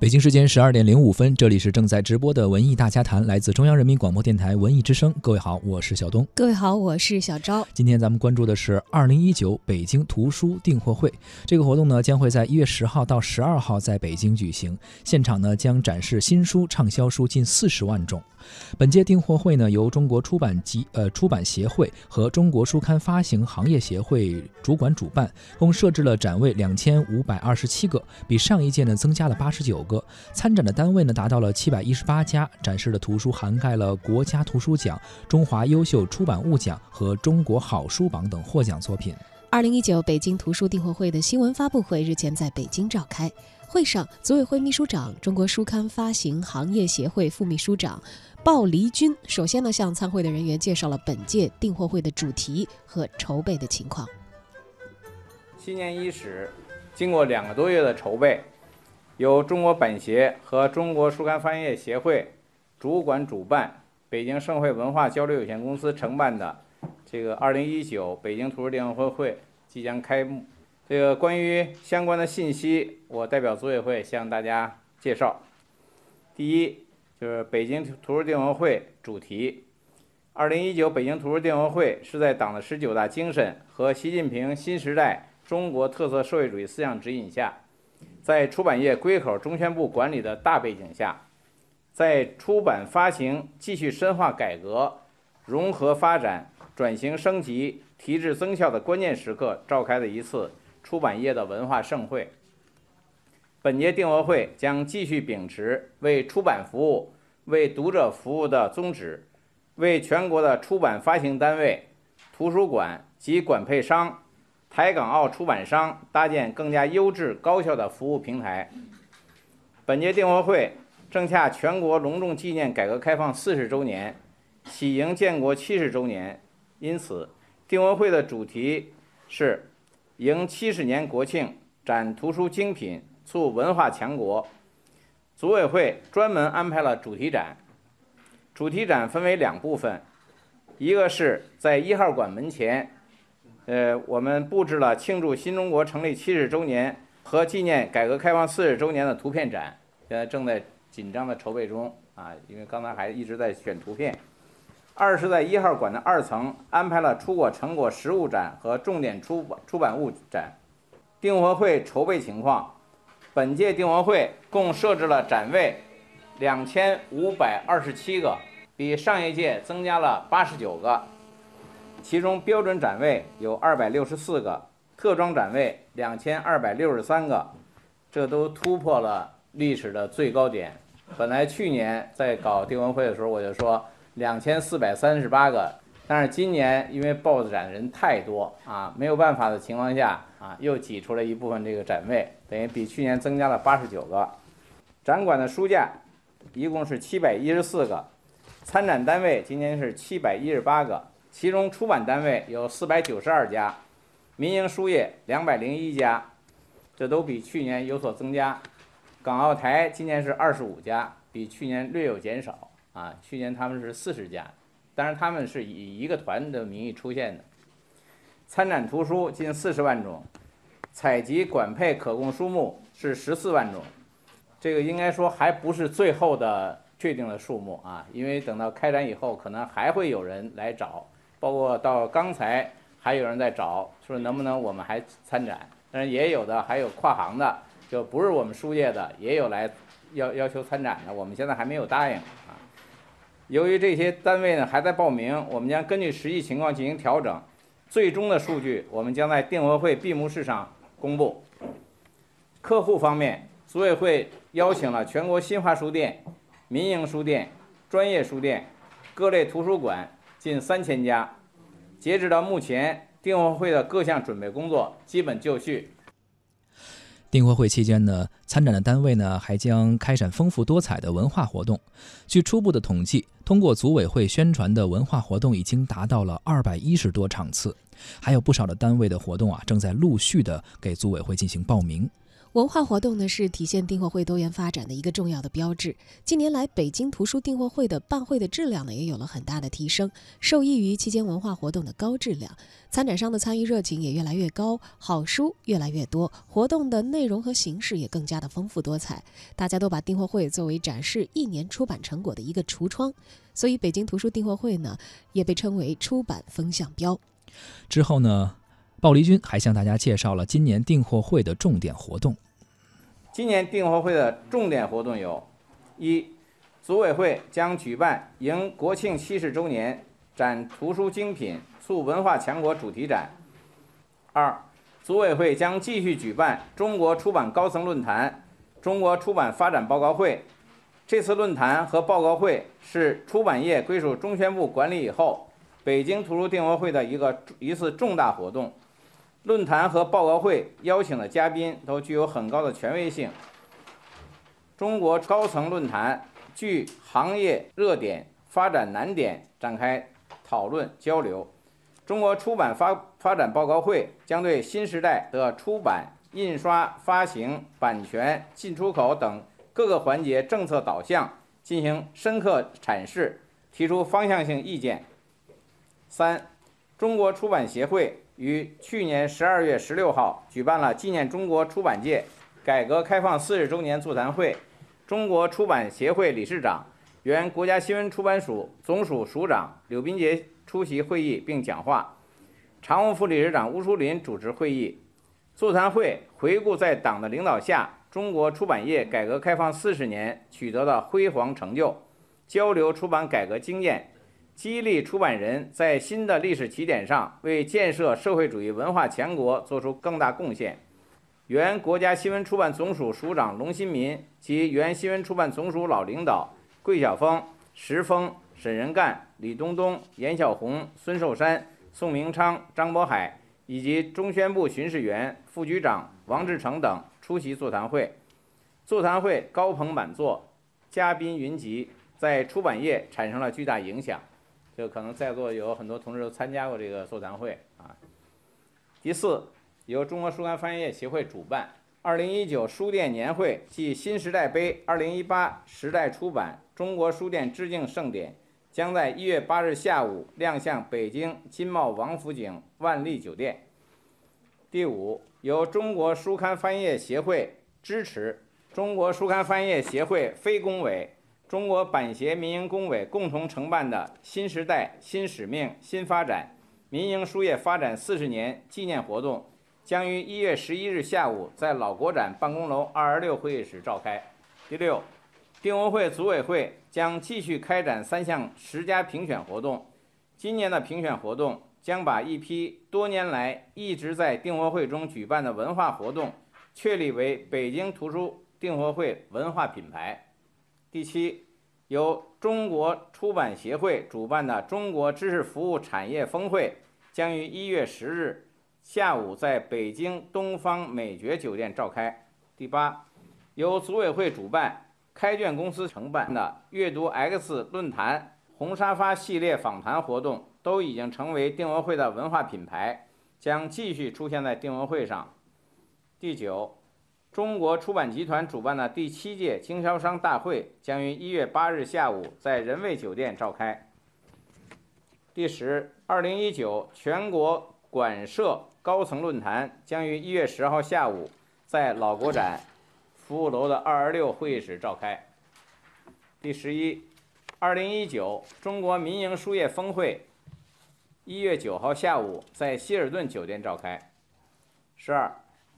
北京时间十二点零五分，这里是正在直播的文艺大家谈，来自中央人民广播电台文艺之声。各位好，我是小东。各位好，我是小昭。今天咱们关注的是二零一九北京图书订货会。这个活动呢，将会在一月十号到十二号在北京举行。现场呢，将展示新书畅销书近四十万种。本届订货会呢，由中国出版集呃出版协会和中国书刊发行行业协会主管主办，共设置了展位两千五百二十七个，比上一届呢增加了八十九个。参展的单位呢达到了七百一十八家，展示的图书涵盖了国家图书奖、中华优秀出版物奖和中国好书榜等获奖作品。二零一九北京图书订货会的新闻发布会日前在北京召开。会上，组委会秘书长、中国书刊发行行业协会副秘书长鲍黎军首先呢向参会的人员介绍了本届订货会的主题和筹备的情况。新年伊始，经过两个多月的筹备，由中国版协和中国书刊发行业协会主管主办，北京盛会文化交流有限公司承办的这个二零一九北京图书订货会会即将开幕。这个关于相关的信息，我代表组委会向大家介绍。第一，就是北京图书订文会主题。二零一九北京图书订文会是在党的十九大精神和习近平新时代中国特色社会主义思想指引下，在出版业归口中宣部管理的大背景下，在出版发行继续深化改革、融合发展、转型升级、提质增效的关键时刻召开的一次。出版业的文化盛会。本届订货会将继续秉持为出版服务、为读者服务的宗旨，为全国的出版发行单位、图书馆及管配商、台港澳出版商搭建更加优质高效的服务平台。本届订货会正恰全国隆重纪念改革开放四十周年，喜迎建国七十周年，因此订货会的主题是。迎七十年国庆，展图书精品，促文化强国。组委会专门安排了主题展，主题展分为两部分，一个是在一号馆门前，呃，我们布置了庆祝新中国成立七十周年和纪念改革开放四十周年的图片展，现在正在紧张的筹备中啊，因为刚才还一直在选图片。二是在一号馆的二层安排了出国成果实物展和重点出版出版物展。订货会筹备情况：本届订货会共设置了展位两千五百二十七个，比上一届增加了八十九个。其中标准展位有二百六十四个，特装展位两千二百六十三个，这都突破了历史的最高点。本来去年在搞订货会的时候，我就说。两千四百三十八个，但是今年因为报展人太多啊，没有办法的情况下啊，又挤出了一部分这个展位，等于比去年增加了八十九个。展馆的书架一共是七百一十四个，参展单位今年是七百一十八个，其中出版单位有四百九十二家，民营书业两百零一家，这都比去年有所增加。港澳台今年是二十五家，比去年略有减少。啊，去年他们是四十家，当然他们是以一个团的名义出现的。参展图书近四十万种，采集管配可供书目是十四万种，这个应该说还不是最后的确定的数目啊，因为等到开展以后，可能还会有人来找，包括到刚才还有人在找，说能不能我们还参展，但是也有的还有跨行的，就不是我们书界的，也有来要要求参展的，我们现在还没有答应啊。由于这些单位呢还在报名，我们将根据实际情况进行调整，最终的数据我们将在订货会闭幕式上公布。客户方面，组委会邀请了全国新华书店、民营书店、专业书店、各类图书馆近三千家。截止到目前，订货会的各项准备工作基本就绪。订货会期间呢，参展的单位呢还将开展丰富多彩的文化活动。据初步的统计，通过组委会宣传的文化活动已经达到了二百一十多场次，还有不少的单位的活动啊正在陆续的给组委会进行报名。文化活动呢是体现订货会多元发展的一个重要的标志。近年来，北京图书订货会的办会的质量呢也有了很大的提升，受益于期间文化活动的高质量，参展商的参与热情也越来越高，好书越来越多，活动的内容和形式也更加的丰富多彩。大家都把订货会作为展示一年出版成果的一个橱窗，所以北京图书订货会呢也被称为出版风向标。之后呢？鲍黎军还向大家介绍了今年订货会的重点活动。今年订货会的重点活动有：一、组委会将举办迎国庆七十周年展图书精品促文化强国主题展；二、组委会将继续举办中国出版高层论坛、中国出版发展报告会。这次论坛和报告会是出版业归属中宣部管理以后，北京图书订货会的一个一次重大活动。论坛和报告会邀请的嘉宾都具有很高的权威性。中国高层论坛据行业热点、发展难点展开讨论交流。中国出版发发展报告会将对新时代的出版、印刷、发行、版权、进出口等各个环节政策导向进行深刻阐释，提出方向性意见。三，中国出版协会。于去年十二月十六号举办了纪念中国出版界改革开放四十周年座谈会，中国出版协会理事长、原国家新闻出版署总署署长柳斌杰出席会议并讲话，常务副理事长邬淑林主持会议。座谈会回顾在党的领导下，中国出版业改革开放四十年取得的辉煌成就，交流出版改革经验。激励出版人在新的历史起点上为建设社会主义文化强国做出更大贡献。原国家新闻出版总署署长龙新民及原新闻出版总署老领导桂晓峰、石峰、沈仁干、李东东、严小红、孙寿山、宋明昌、张渤海以及中宣部巡视员、副局长王志成等出席座谈会。座谈会高朋满座，嘉宾云集，在出版业产生了巨大影响。就可能在座有很多同志都参加过这个座谈会啊。第四，由中国书刊翻译业协会主办，二零一九书店年会暨新时代杯二零一八时代出版中国书店致敬盛典将在一月八日下午亮相北京金茂王府井万丽酒店。第五，由中国书刊翻译业协会支持，中国书刊翻译业协会非工委。中国版协民营工委共同承办的新时代新使命新发展民营书业发展四十年纪念活动，将于一月十一日下午在老国展办公楼二二六会议室召开。第六，订货会组委会将继续开展三项十佳评选活动。今年的评选活动将把一批多年来一直在订货会中举办的文化活动，确立为北京图书订货会文化品牌。第七，由中国出版协会主办的中国知识服务产业峰会将于一月十日下午在北京东方美爵酒店召开。第八，由组委会主办、开卷公司承办的阅读 X 论坛、红沙发系列访谈活动都已经成为订货会的文化品牌，将继续出现在订货会上。第九。中国出版集团主办的第七届经销商大会将于一月八日下午在仁卫酒店召开。第十，二零一九全国馆社高层论坛将于一月十号下午在老国展服务楼的二二六会议室召开。第十一，二零一九中国民营书业峰会一月九号下午在希尔顿酒店召开。十二，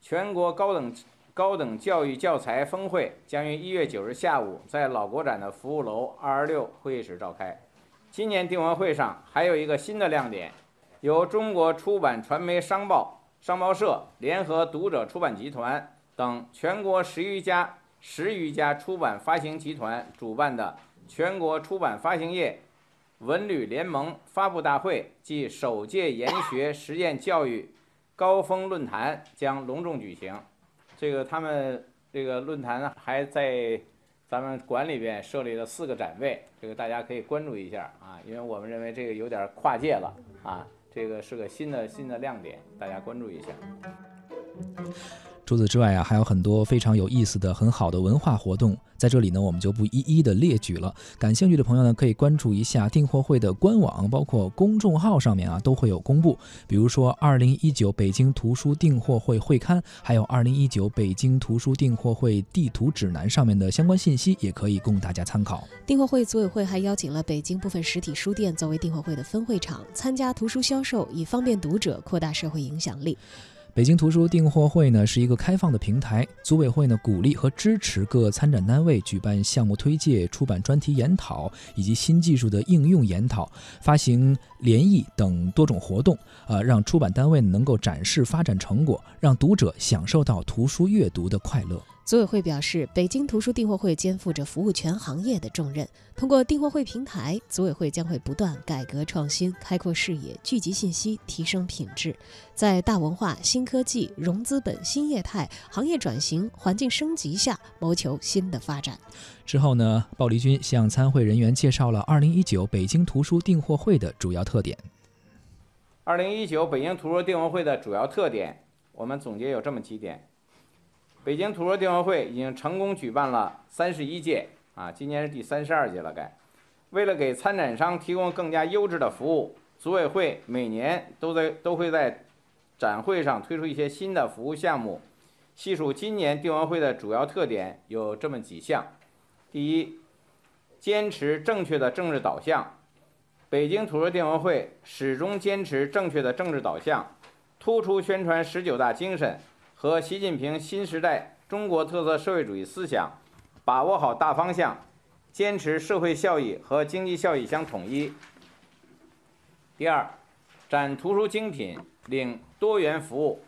全国高等。高等教育教材峰会将于一月九日下午在老国展的服务楼二二六会议室召开。今年订货会上还有一个新的亮点，由中国出版传媒商报商报社联合读者出版集团等全国十余家十余家出版发行集团主办的全国出版发行业文旅联盟发布大会暨首届研学实践教育高峰论坛将隆重举行。这个他们这个论坛还在咱们馆里边设立了四个展位，这个大家可以关注一下啊，因为我们认为这个有点跨界了啊，这个是个新的新的亮点，大家关注一下。除此之外啊，还有很多非常有意思的、很好的文化活动，在这里呢，我们就不一一的列举了。感兴趣的朋友呢，可以关注一下订货会的官网，包括公众号上面啊，都会有公布。比如说，二零一九北京图书订货会会刊，还有二零一九北京图书订货会地图指南上面的相关信息，也可以供大家参考。订货会组委会还邀请了北京部分实体书店作为订货会的分会场，参加图书销售，以方便读者，扩大社会影响力。北京图书订货会呢是一个开放的平台，组委会呢鼓励和支持各参展单位举办项目推介、出版专题研讨以及新技术的应用研讨、发行联谊等多种活动，呃，让出版单位能够展示发展成果，让读者享受到图书阅读的快乐。组委会表示，北京图书订货会肩负着服务全行业的重任。通过订货会平台，组委会将会不断改革创新、开阔视野、聚集信息、提升品质，在大文化、新科技、融资本、新业态、行业转型、环境升级下，谋求新的发展。之后呢，鲍黎军向参会人员介绍了2019北京图书订货会的主要特点。2019北京图书订货会的主要特点，我们总结有这么几点。北京图书订货会已经成功举办了三十一届，啊，今年是第三十二届了。该为了给参展商提供更加优质的服务，组委会每年都在都会在展会上推出一些新的服务项目。细数今年订货会的主要特点有这么几项：第一，坚持正确的政治导向。北京图书订货会始终坚持正确的政治导向，突出宣传十九大精神。和习近平新时代中国特色社会主义思想，把握好大方向，坚持社会效益和经济效益相统一。第二，展图书精品，领多元服务。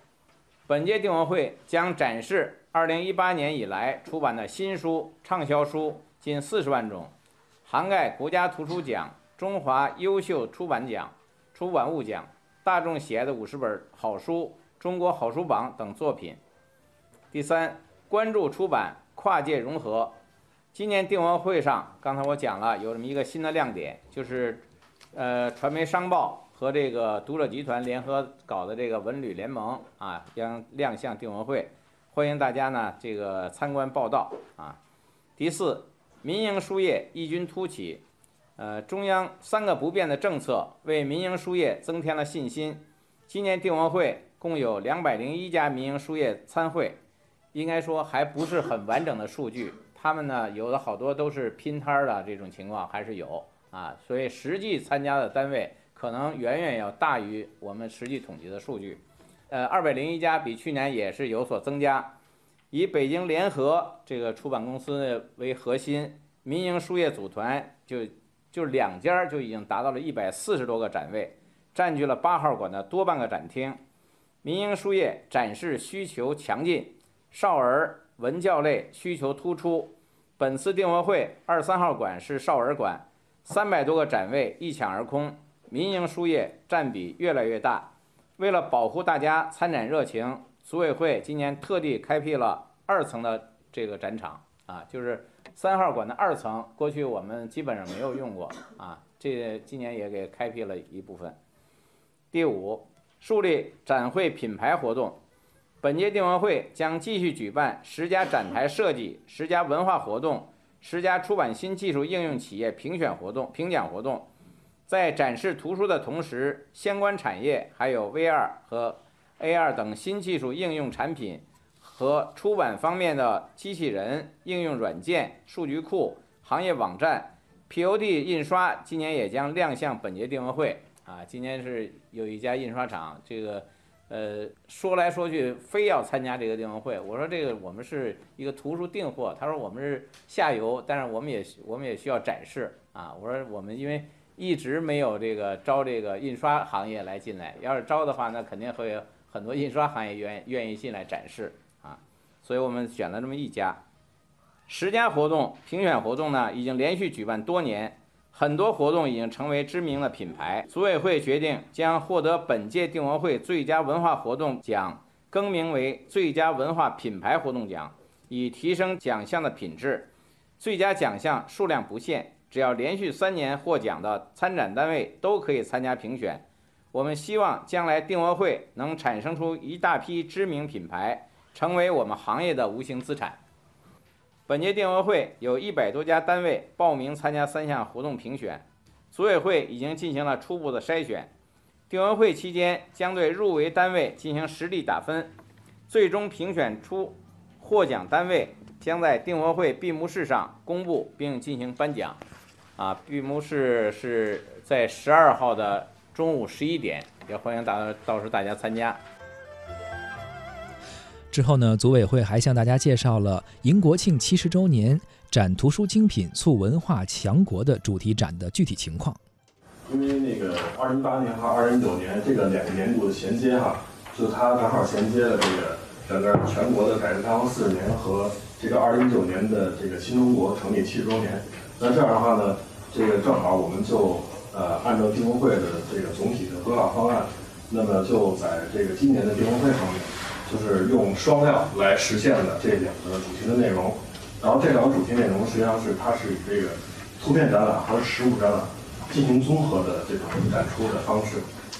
本届订货会将展示2018年以来出版的新书、畅销书近40万种，涵盖国家图书奖、中华优秀出版奖、出版物奖、大众喜爱的50本好书。中国好书榜等作品。第三，关注出版跨界融合。今年订货会上，刚才我讲了，有这么一个新的亮点，就是，呃，传媒商报和这个读者集团联合搞的这个文旅联盟啊，将亮相订货会，欢迎大家呢这个参观报道啊。第四，民营书业异军突起，呃，中央三个不变的政策为民营书业增添了信心。今年订货会。共有两百零一家民营书业参会，应该说还不是很完整的数据。他们呢，有的好多都是拼摊儿的这种情况还是有啊，所以实际参加的单位可能远远要大于我们实际统计的数据。呃，二百零一家比去年也是有所增加。以北京联合这个出版公司为核心，民营书业组团就就两家就已经达到了一百四十多个展位，占据了八号馆的多半个展厅。民营书业展示需求强劲，少儿文教类需求突出。本次订货会二三号馆是少儿馆，三百多个展位一抢而空，民营书业占比越来越大。为了保护大家参展热情，组委会今年特地开辟了二层的这个展场啊，就是三号馆的二层，过去我们基本上没有用过啊，这今年也给开辟了一部分。第五。树立展会品牌活动，本届订货会将继续举办十家展台设计、十家文化活动、十家出版新技术应用企业评选活动、评奖活动。在展示图书的同时，相关产业还有 VR 和 AR 等新技术应用产品和出版方面的机器人应用软件、数据库、行业网站、POD 印刷，今年也将亮相本届订货会。啊，今年是有一家印刷厂，这个，呃，说来说去非要参加这个订货会。我说这个我们是一个图书订货，他说我们是下游，但是我们也我们也需要展示啊。我说我们因为一直没有这个招这个印刷行业来进来，要是招的话，那肯定会有很多印刷行业愿愿意进来展示啊。所以我们选了这么一家，十家活动评选活动呢，已经连续举办多年。很多活动已经成为知名的品牌。组委会决定将获得本届订货会最佳文化活动奖更名为最佳文化品牌活动奖，以提升奖项的品质。最佳奖项数量不限，只要连续三年获奖的参展单位都可以参加评选。我们希望将来订货会能产生出一大批知名品牌，成为我们行业的无形资产。本届订货会有一百多家单位报名参加三项活动评选，组委会已经进行了初步的筛选。订货会期间将对入围单位进行实力打分，最终评选出获奖单位将在订货会闭幕式上公布并进行颁奖。啊，闭幕式是在十二号的中午十一点，也欢迎大到时候大家参加。之后呢，组委会还向大家介绍了迎国庆七十周年展图书精品促文化强国的主题展的具体情况。因为那个二零一八年和二零一九年这个两个年度的衔接哈，就它正好衔接了这个整个全国的改革开放四十年和这个二零一九年的这个新中国成立七十周年。那这样的话呢，这个正好我们就呃按照订货会的这个总体的规划方案，那么就在这个今年的订货会上面，就是用双料来实现了这两个主题的内容。然后这两个主题内容实际上是它是以这个图片展览和实物展览。进行综合的这种展出的方式。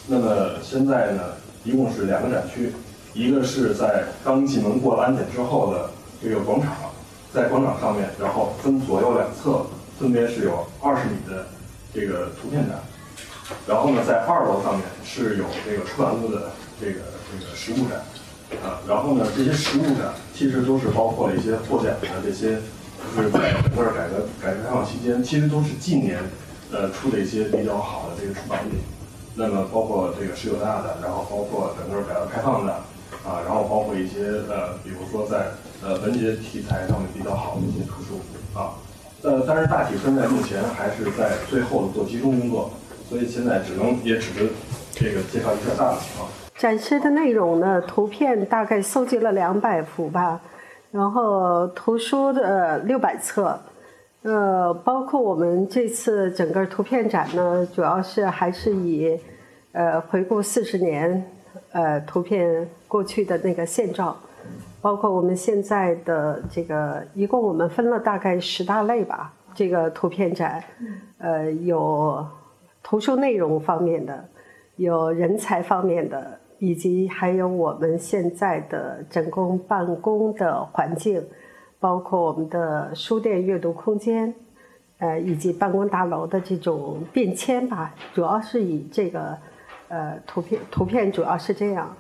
那么现在呢，一共是两个展区，一个是在刚进门过了安检之后的这个广场，在广场上面，然后分左右两侧，分别是有二十米的这个图片展。然后呢，在二楼上面是有这个出版物的这个这个实物展，啊，然后呢，这些实物展其实都是包括了一些获奖的这些，就是在整个改革改革开放期间，其实都是近年。呃，出的一些比较好的这个出版物，那么包括这个十九大的，然后包括整个改革开放的，啊，然后包括一些呃，比如说在呃文学题材上面比较好的一些图书啊，呃，但是大体分在目前还是在最后做集中工作，所以现在只能也只是这个介绍一下大的情况。展示的内容呢，图片大概搜集了两百幅吧，然后图书的六百册。呃，包括我们这次整个图片展呢，主要是还是以，呃，回顾四十年，呃，图片过去的那个现状，包括我们现在的这个，一共我们分了大概十大类吧。这个图片展，呃，有图书内容方面的，有人才方面的，以及还有我们现在的整工办公的环境。包括我们的书店阅读空间，呃，以及办公大楼的这种变迁吧，主要是以这个，呃，图片图片主要是这样，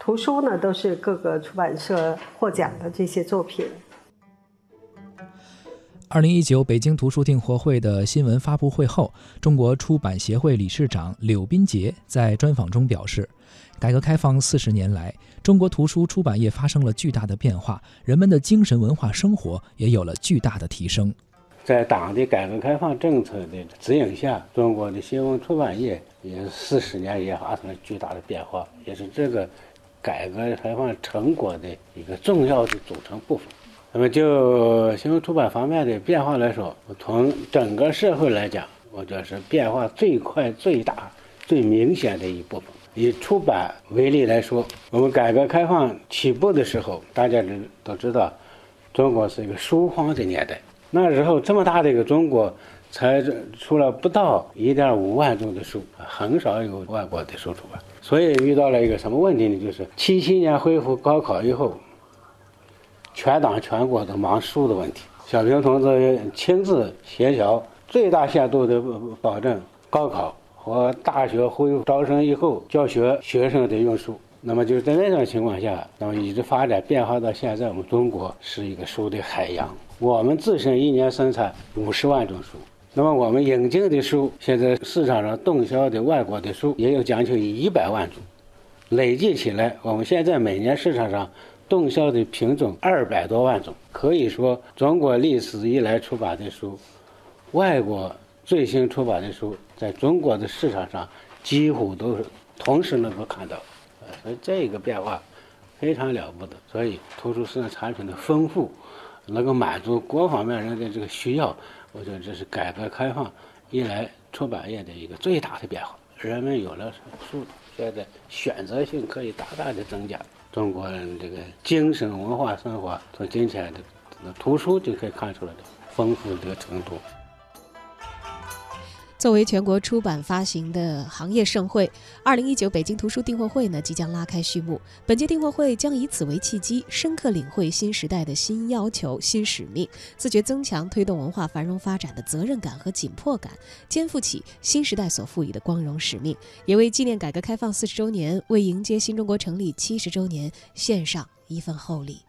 图书呢都是各个出版社获奖的这些作品。二零一九北京图书订货会的新闻发布会后，中国出版协会理事长柳斌杰在专访中表示，改革开放四十年来，中国图书出版业发生了巨大的变化，人们的精神文化生活也有了巨大的提升。在党的改革开放政策的指引下，中国的新闻出版业也四十年也发生了巨大的变化，也是这个改革开放成果的一个重要的组成部分。那么就新闻出版方面的变化来说，从整个社会来讲，我觉得是变化最快、最大、最明显的一部分。以出版为例来说，我们改革开放起步的时候，大家都都知道，中国是一个书荒的年代。那时候这么大的一个中国，才出了不到一点五万种的书，很少有外国的书出版。所以遇到了一个什么问题呢？就是七七年恢复高考以后。全党全国都忙书的问题，小平同志亲自协调，最大限度的保证高考和大学恢复招生以后教学学生的用书。那么就是在那种情况下，那么一直发展变化到现在，我们中国是一个书的海洋。我们自身一年生产五十万种书，那么我们引进的书，现在市场上动销的外国的书也有将近一百万种，累计起来，我们现在每年市场上。动销的品种二百多万种，可以说中国历史以来出版的书，外国最新出版的书，在中国的市场上几乎都是同时能够看到，所以这个变化非常了不得。所以图书市场产品的丰富，能够满足各方面人的这个需要，我觉得这是改革开放以来出版业的一个最大的变化。人们有了书，现在选择性可以大大的增加。中国人这个精神文化生活，从今天的图书就可以看出来的丰富的程度。作为全国出版发行的行业盛会，二零一九北京图书订货会呢即将拉开序幕。本届订货会将以此为契机，深刻领会新时代的新要求、新使命，自觉增强推动文化繁荣发展的责任感和紧迫感，肩负起新时代所赋予的光荣使命，也为纪念改革开放四十周年、为迎接新中国成立七十周年献上一份厚礼。